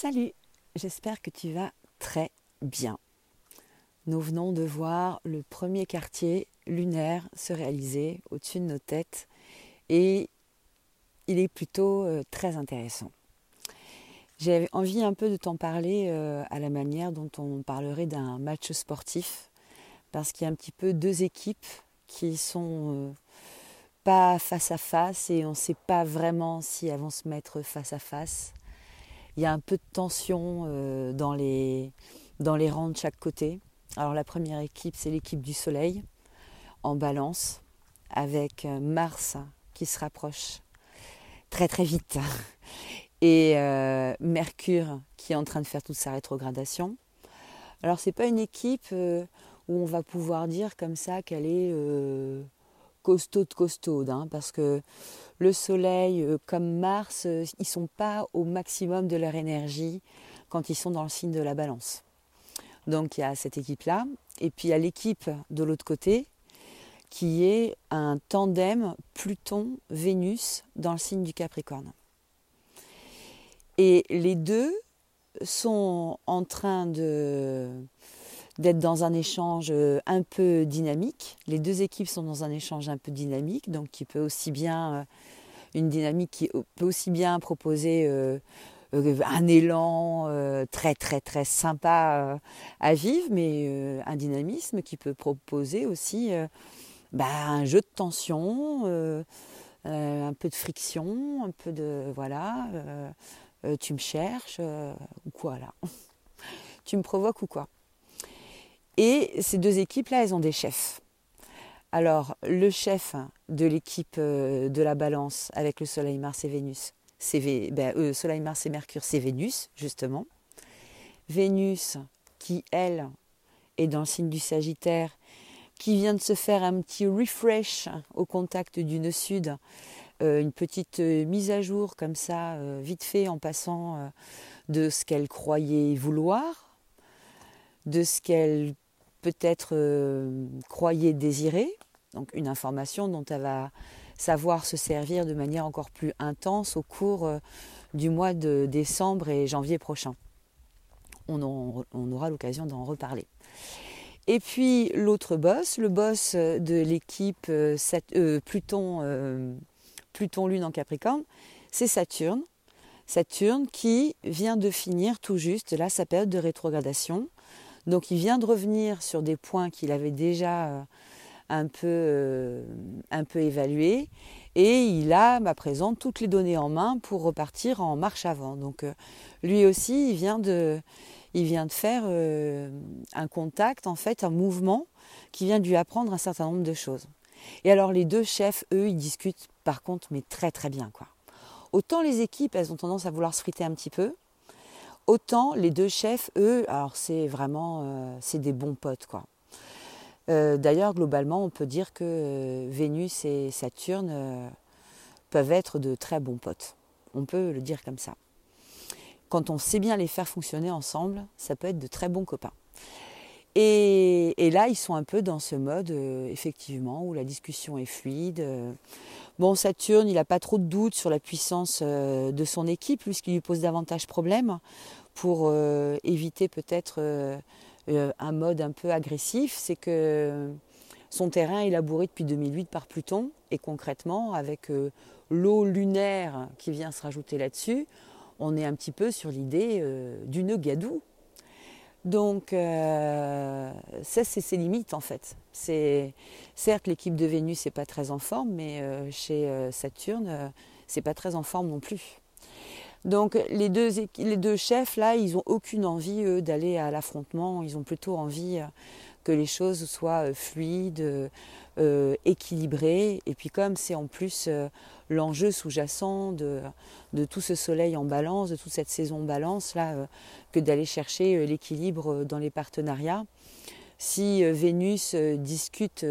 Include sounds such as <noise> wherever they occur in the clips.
Salut, j'espère que tu vas très bien. Nous venons de voir le premier quartier lunaire se réaliser au-dessus de nos têtes et il est plutôt euh, très intéressant. J'ai envie un peu de t'en parler euh, à la manière dont on parlerait d'un match sportif parce qu'il y a un petit peu deux équipes qui sont euh, pas face à face et on ne sait pas vraiment si elles vont se mettre face à face il y a un peu de tension euh, dans, les, rangs de chaque côté. Alors la première équipe, c'est l'équipe du Soleil en balance avec euh, Mars qui se rapproche très très vite <laughs> et euh, Mercure qui est en train de faire toute sa rétrogradation. Alors c'est pas une équipe où on va pouvoir dire comme ça qu'elle est de costaud, hein, parce que le Soleil euh, comme Mars, euh, ils sont pas au maximum de leur énergie quand ils sont dans le signe de la balance. Donc il y a cette équipe-là, et puis il y a l'équipe de l'autre côté, qui est un tandem Pluton-Vénus dans le signe du Capricorne. Et les deux sont en train de d'être dans un échange euh, un peu dynamique. Les deux équipes sont dans un échange un peu dynamique, donc qui peut aussi bien euh, une dynamique qui peut aussi bien proposer euh, un élan très très très sympa à vivre, mais un dynamisme qui peut proposer aussi bah, un jeu de tension, un peu de friction, un peu de voilà, tu me cherches ou quoi là, <laughs> tu me provoques ou quoi? Et ces deux équipes-là, elles ont des chefs. Alors, le chef de l'équipe euh, de la balance avec le Soleil, Mars et Vénus, c'est ben, euh, Soleil, Mars et Mercure, c'est Vénus, justement. Vénus, qui, elle, est dans le signe du Sagittaire, qui vient de se faire un petit refresh au contact du nœud sud, euh, une petite mise à jour comme ça, vite fait, en passant de ce qu'elle croyait vouloir, de ce qu'elle peut-être euh, croyez désirer, donc une information dont elle va savoir se servir de manière encore plus intense au cours euh, du mois de décembre et janvier prochain. On, aura l'occasion d'en reparler. Et puis l'autre boss, le boss de l'équipe euh, Pluton, Pluton Lune en Capricorne, c'est Saturne. Saturne qui vient de finir tout juste là sa période de rétrogradation donc il vient de revenir sur des points qu'il avait déjà euh, un peu, euh, un peu évalués et il a à présent toutes les données en main pour repartir en marche avant. Donc euh, lui aussi, il vient de, il vient de faire un contact, en fait, un mouvement qui vient de lui apprendre un certain nombre de choses. Et alors les deux chefs, eux, ils discutent par contre, mais très très bien. quoi. Autant les équipes, elles ont tendance à vouloir se friter un petit peu, Autant les deux chefs, eux, alors c'est vraiment, euh, c'est des bons potes. Euh, d'ailleurs, globalement, on peut dire que euh, Vénus et Saturne peuvent être de très bons potes. On peut le dire comme ça. Quand on sait bien les faire fonctionner ensemble, ça peut être de très bons copains. Et, là, ils sont un peu dans ce mode, effectivement, où la discussion est fluide. Bon, Saturne, il n'a pas trop de doutes sur la puissance de son équipe, puisqu'il lui pose davantage problème pour euh, éviter peut-être euh, euh, un mode un peu agressif, c'est que son terrain est labouré depuis 2008 par Pluton. Et concrètement avec l'eau lunaire qui vient se rajouter là-dessus, on est un petit peu sur l'idée du nœud Donc ça c'est ses limites en fait. C'est certes l'équipe de Vénus n'est pas très en forme, mais chez Saturne c'est pas très en forme non plus. Donc les deux, les deux chefs, là, ils n'ont aucune envie, eux, d'aller à l'affrontement. Ils ont plutôt envie euh, que les choses soient euh, fluides, euh, équilibrées. Et puis comme c'est en plus l'enjeu sous-jacent de, de, tout ce soleil en balance, de toute cette saison balance, là, que d'aller chercher l'équilibre dans les partenariats. Si Vénus discute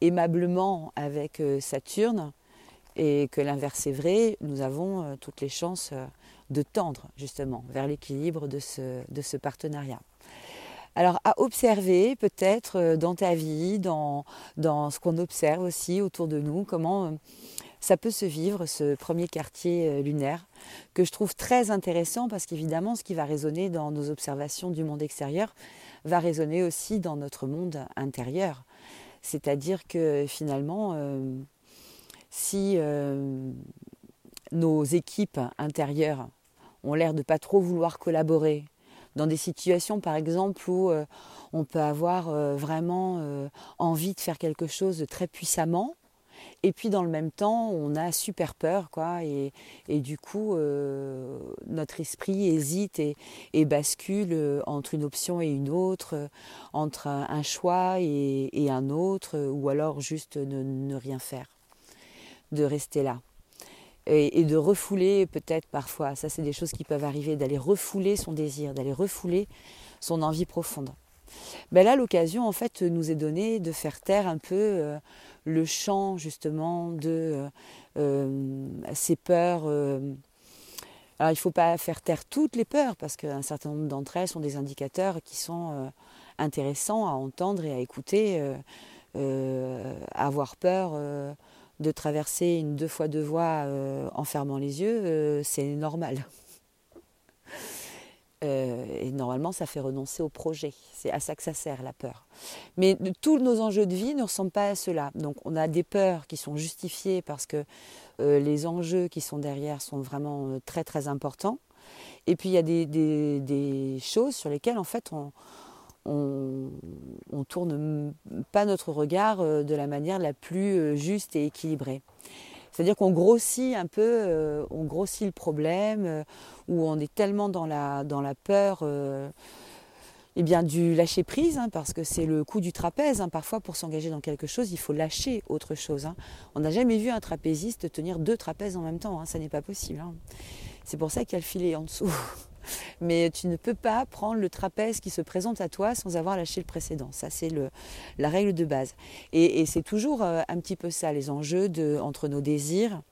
aimablement avec Saturne, et que l'inverse est vrai, nous avons euh, toutes les chances euh, de tendre justement vers l'équilibre de ce, de ce partenariat. Alors à observer peut-être euh, dans ta vie, dans, dans ce qu'on observe aussi autour de nous, comment ça peut se vivre, ce premier quartier euh, lunaire, que je trouve très intéressant parce qu'évidemment, ce qui va résonner dans nos observations du monde extérieur va résonner aussi dans notre monde intérieur. C'est-à-dire que finalement, euh, si euh, nos équipes intérieures ont l'air de pas trop vouloir collaborer, dans des situations par exemple où on peut avoir vraiment envie de faire quelque chose de très puissamment, et puis dans le même temps, on a super peur, quoi, et, du coup, euh, notre esprit hésite et, bascule euh, entre une option et une autre, euh, entre un, choix et, un autre, ou alors juste ne, rien faire, de rester là. Et, de refouler peut-être parfois, ça c'est des choses qui peuvent arriver, d'aller refouler son désir, d'aller refouler son envie profonde. Ben là, l'occasion en fait nous est donnée de faire taire un peu le champ justement de euh, euh, ces peurs. Euh, alors il ne faut pas faire taire toutes les peurs parce qu'un certain nombre d'entre elles sont des indicateurs qui sont intéressants à entendre et à écouter. avoir peur de traverser une deux fois deux voies en fermant les yeux, c'est normal. Euh, et normalement, ça fait renoncer au projet. C'est à ça que ça sert, la peur. Mais tous nos enjeux de vie ne ressemblent pas à cela. Donc on a des peurs qui sont justifiées parce que euh, les enjeux qui sont derrière sont vraiment euh, très très importants. Et puis il y a des, choses sur lesquelles en fait on, on, tourne pas notre regard de la manière la plus juste et équilibrée. C'est-à-dire qu'on grossit un peu, euh, on grossit le problème, euh, où on est tellement dans la, peur euh, eh bien, du lâcher prise, hein, parce que c'est le coup du trapèze. Hein. Parfois, pour s'engager dans quelque chose, il faut lâcher autre chose. Hein. On n'a jamais vu un trapéziste tenir deux trapèzes en même temps, ça n'est pas possible. C'est pour ça qu'il y a le filet en dessous. Mais tu ne peux pas prendre le trapèze qui se présente à toi sans avoir lâché le précédent. Ça, c'est la règle de base. Et, c'est toujours euh, un petit peu ça, les enjeux entre nos désirs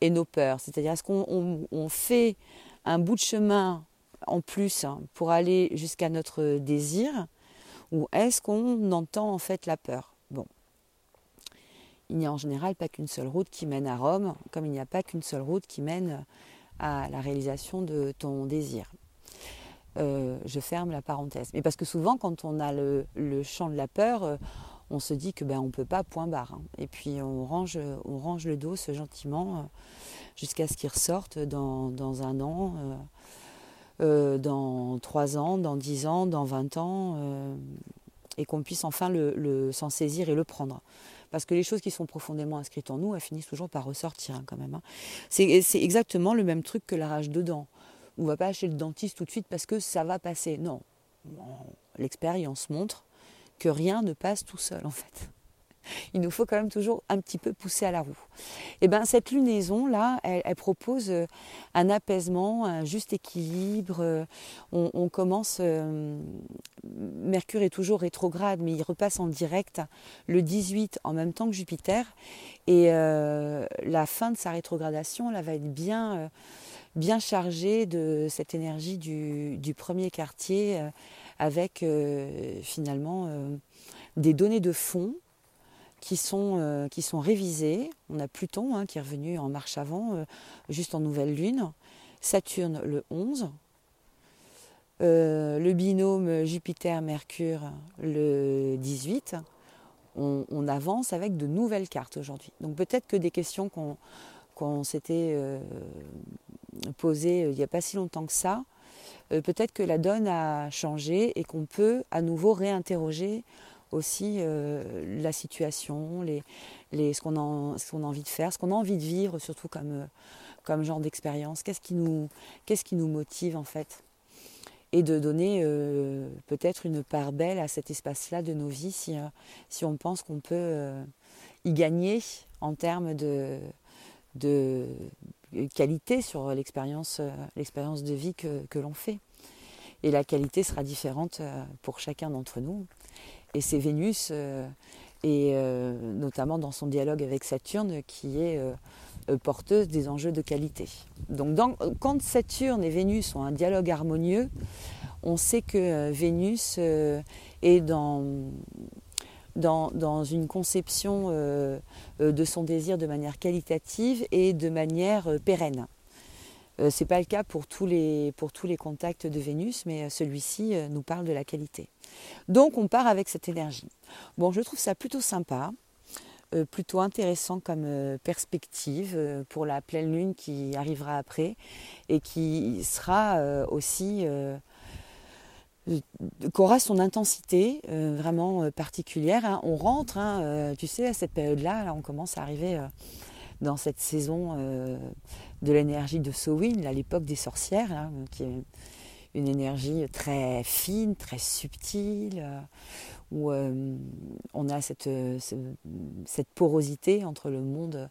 et nos peurs. C'est-à-dire, est-ce qu'on fait un bout de chemin en plus hein, pour aller jusqu'à notre désir ou est-ce qu'on entend en fait la peur? Bon. Il n'y a en général pas qu'une seule route qui mène à Rome, comme il n'y a pas qu'une seule route qui mène à la réalisation de ton désir. Euh, je ferme la parenthèse. Mais parce que souvent, quand on a le, champ de la peur, euh, on se dit que ben on peut pas point barre. Hein. Et puis on range, le dos gentiment euh, jusqu'à ce qu'il ressorte dans, dans, un an, dans trois ans, dans dix ans, dans vingt ans, et qu'on puisse enfin le s'en saisir et le prendre. Parce que les choses qui sont profondément inscrites en nous, elles finissent toujours par ressortir hein, quand même. Hein. C'est exactement le même truc que la rage de dents. On ne va pas acheter le dentiste tout de suite parce que ça va passer. Non. L'expérience montre que rien ne passe tout seul en fait il nous faut quand même toujours un petit peu pousser à la roue. Et eh ben cette lunaison là, elle, propose euh, un apaisement, un juste équilibre. Euh, on, commence, euh, Mercure est toujours rétrograde, mais il repasse en direct le 18 en même temps que Jupiter. Et la fin de sa rétrogradation là va être bien bien chargée de cette énergie du, premier quartier avec finalement des données de fond qui sont, euh, révisés. On a Pluton hein, qui est revenu en marche avant, euh, juste en nouvelle lune. Saturne le 11. Euh, le binôme Jupiter-Mercure le 18. On, avance avec de nouvelles cartes aujourd'hui. Donc peut-être que des questions qu'on s'était posées il n'y a pas si longtemps que ça, peut-être que la donne a changé et qu'on peut à nouveau réinterroger aussi euh, la situation, ce qu'on a, envie de faire, ce qu'on a envie de vivre, surtout comme, euh, genre d'expérience. Qu'est-ce qui, nous, motive en fait? Et de donner euh, peut-être une part belle à cet espace-là de nos vies si, on pense qu'on peut y gagner en termes de, qualité sur l'expérience, l'expérience de vie que, que l'on fait. Et la qualité sera différente pour chacun d'entre nous. Et c'est Vénus, euh, et euh, notamment dans son dialogue avec Saturne, qui est euh, porteuse des enjeux de qualité. Donc quand Saturne et Vénus ont un dialogue harmonieux, on sait que Vénus est dans, dans, une conception de son désir de manière qualitative et de manière pérenne. Ce n'est pas le cas pour tous, les, pour tous les contacts de Vénus, mais celui-ci nous parle de la qualité. Donc on part avec cette énergie. Bon, je trouve ça plutôt sympa. Euh, plutôt intéressant comme euh, perspective euh, pour la pleine lune qui arrivera après et qui sera aussi qu'aura son intensité vraiment particulière. Hein. On rentre, hein, tu sais, à cette période-là, on commence à arriver dans cette saison de l'énergie de Sowin, à l'époque des sorcières, hein, qui est une énergie très fine, très subtile, où euh, on a cette, euh, cette, porosité entre le monde,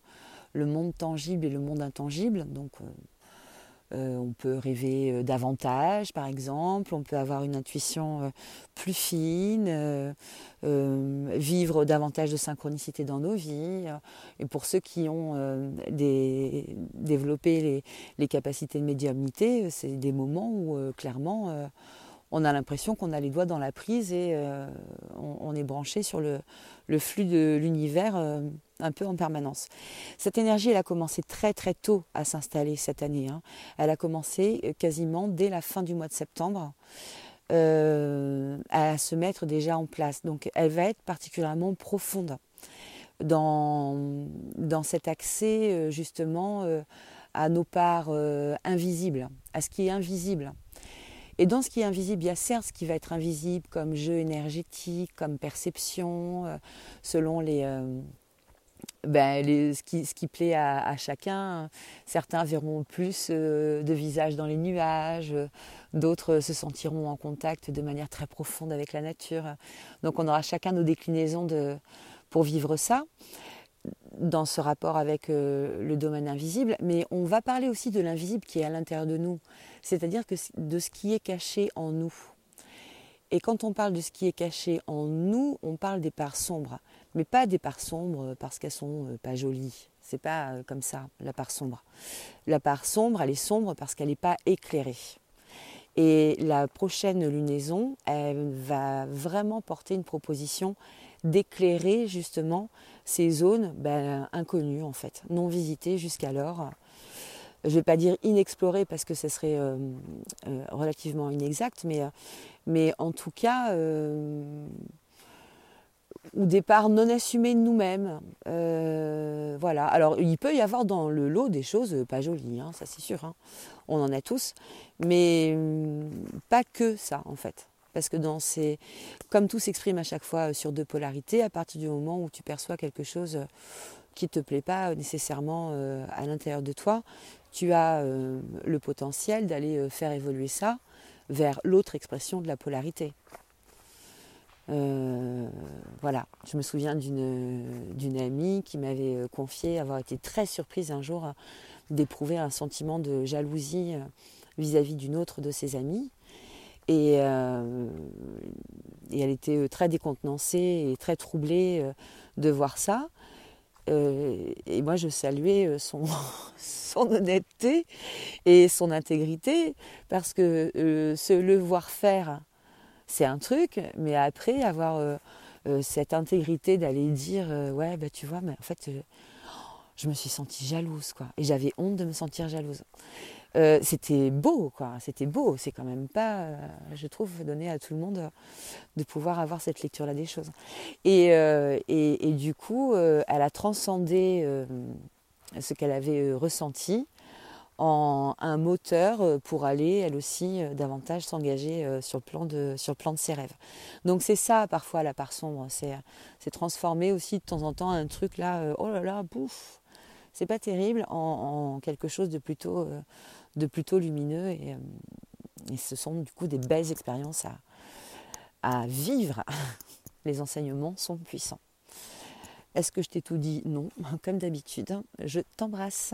le monde tangible et le monde intangible. Donc, euh, on peut rêver davantage, par exemple, on peut avoir une intuition plus fine, vivre davantage de synchronicité dans nos vies. Et pour ceux qui ont développé les, les, capacités de médiumnité, c'est des moments où clairement on a l'impression qu'on a les doigts dans la prise et euh, on, est branché sur le, flux de l'univers euh, un peu en permanence. Cette énergie, elle a commencé très très tôt à s'installer cette année. Hein. Elle a commencé euh, quasiment dès la fin du mois de septembre. à se mettre déjà en place. Donc elle va être particulièrement profonde dans, dans cet accès justement à nos parts invisibles, à ce qui est invisible. Et dans ce qui est invisible, il y a certes ce qui va être invisible comme jeu énergétique, comme perception, euh, selon les, euh, ben, ce, qui, ce, qui, plaît à, chacun. Certains verront plus euh, de visages dans les nuages, d'autres se sentiront en contact de manière très profonde avec la nature. Donc on aura chacun nos déclinaisons de, pour vivre ça dans ce rapport avec le domaine invisible, mais on va parler aussi de l'invisible qui est à l'intérieur de nous c'est-à-dire que de ce qui est caché en nous. Et quand on parle de ce qui est caché en nous, on parle des parts sombres, mais pas des parts sombres parce qu'elles sont euh, pas jolies. C'est pas euh, comme ça la part sombre. La part sombre, elle est sombre parce qu'elle n'est pas éclairée. Et la prochaine lunaison, elle va vraiment porter une proposition d'éclairer justement ces zones ben, inconnues en fait, non visitées jusqu'alors je ne vais pas dire inexploré parce que ce serait euh, euh, relativement inexact, mais, euh, mais en tout cas, ou des parts non assumées de nous-mêmes. voilà. Alors, il peut y avoir dans le lot des choses pas jolies, hein, ça c'est sûr. Hein. On en a tous, mais pas que ça en fait. Parce que dans ces, comme tout s'exprime à chaque fois sur deux polarités, à partir du moment où tu perçois quelque chose qui ne te plaît pas nécessairement à l'intérieur de toi, tu as euh, le potentiel d'aller euh, faire évoluer ça vers l'autre expression de la polarité. Euh, voilà, je me souviens d'une amie qui m'avait confié avoir été très surprise un jour d'éprouver un sentiment de jalousie vis-à-vis d'une autre de ses amies. Et, et, elle était très décontenancée et très troublée de voir ça. Euh, et moi, je saluais euh, <laughs> son, honnêteté et son intégrité, parce que euh, se le voir faire, c'est un truc, mais après, avoir cette intégrité d'aller dire Ouais, bah, tu vois, mais en fait, je me suis sentie jalouse, quoi. Et j'avais honte de me sentir jalouse. Euh, c'était beau, quoi. C'était beau. C'est quand même pas, euh, je trouve, donné à tout le monde de pouvoir avoir cette lecture-là des choses. Et, euh, du coup, elle a transcendé ce qu'elle avait ressenti en un moteur pour aller, elle aussi, davantage s'engager sur, le plan de, sur le plan de ses rêves. Donc c'est ça, parfois, la part sombre. C'est transformer aussi de temps en temps un truc là, oh là là, bouf, c'est pas terrible, en, quelque chose de plutôt de plutôt lumineux et, euh, et, ce sont du coup des belles expériences à vivre. <laughs> Les enseignements sont puissants. Est-ce que je t'ai tout dit? Non, comme d'habitude. Je t'embrasse.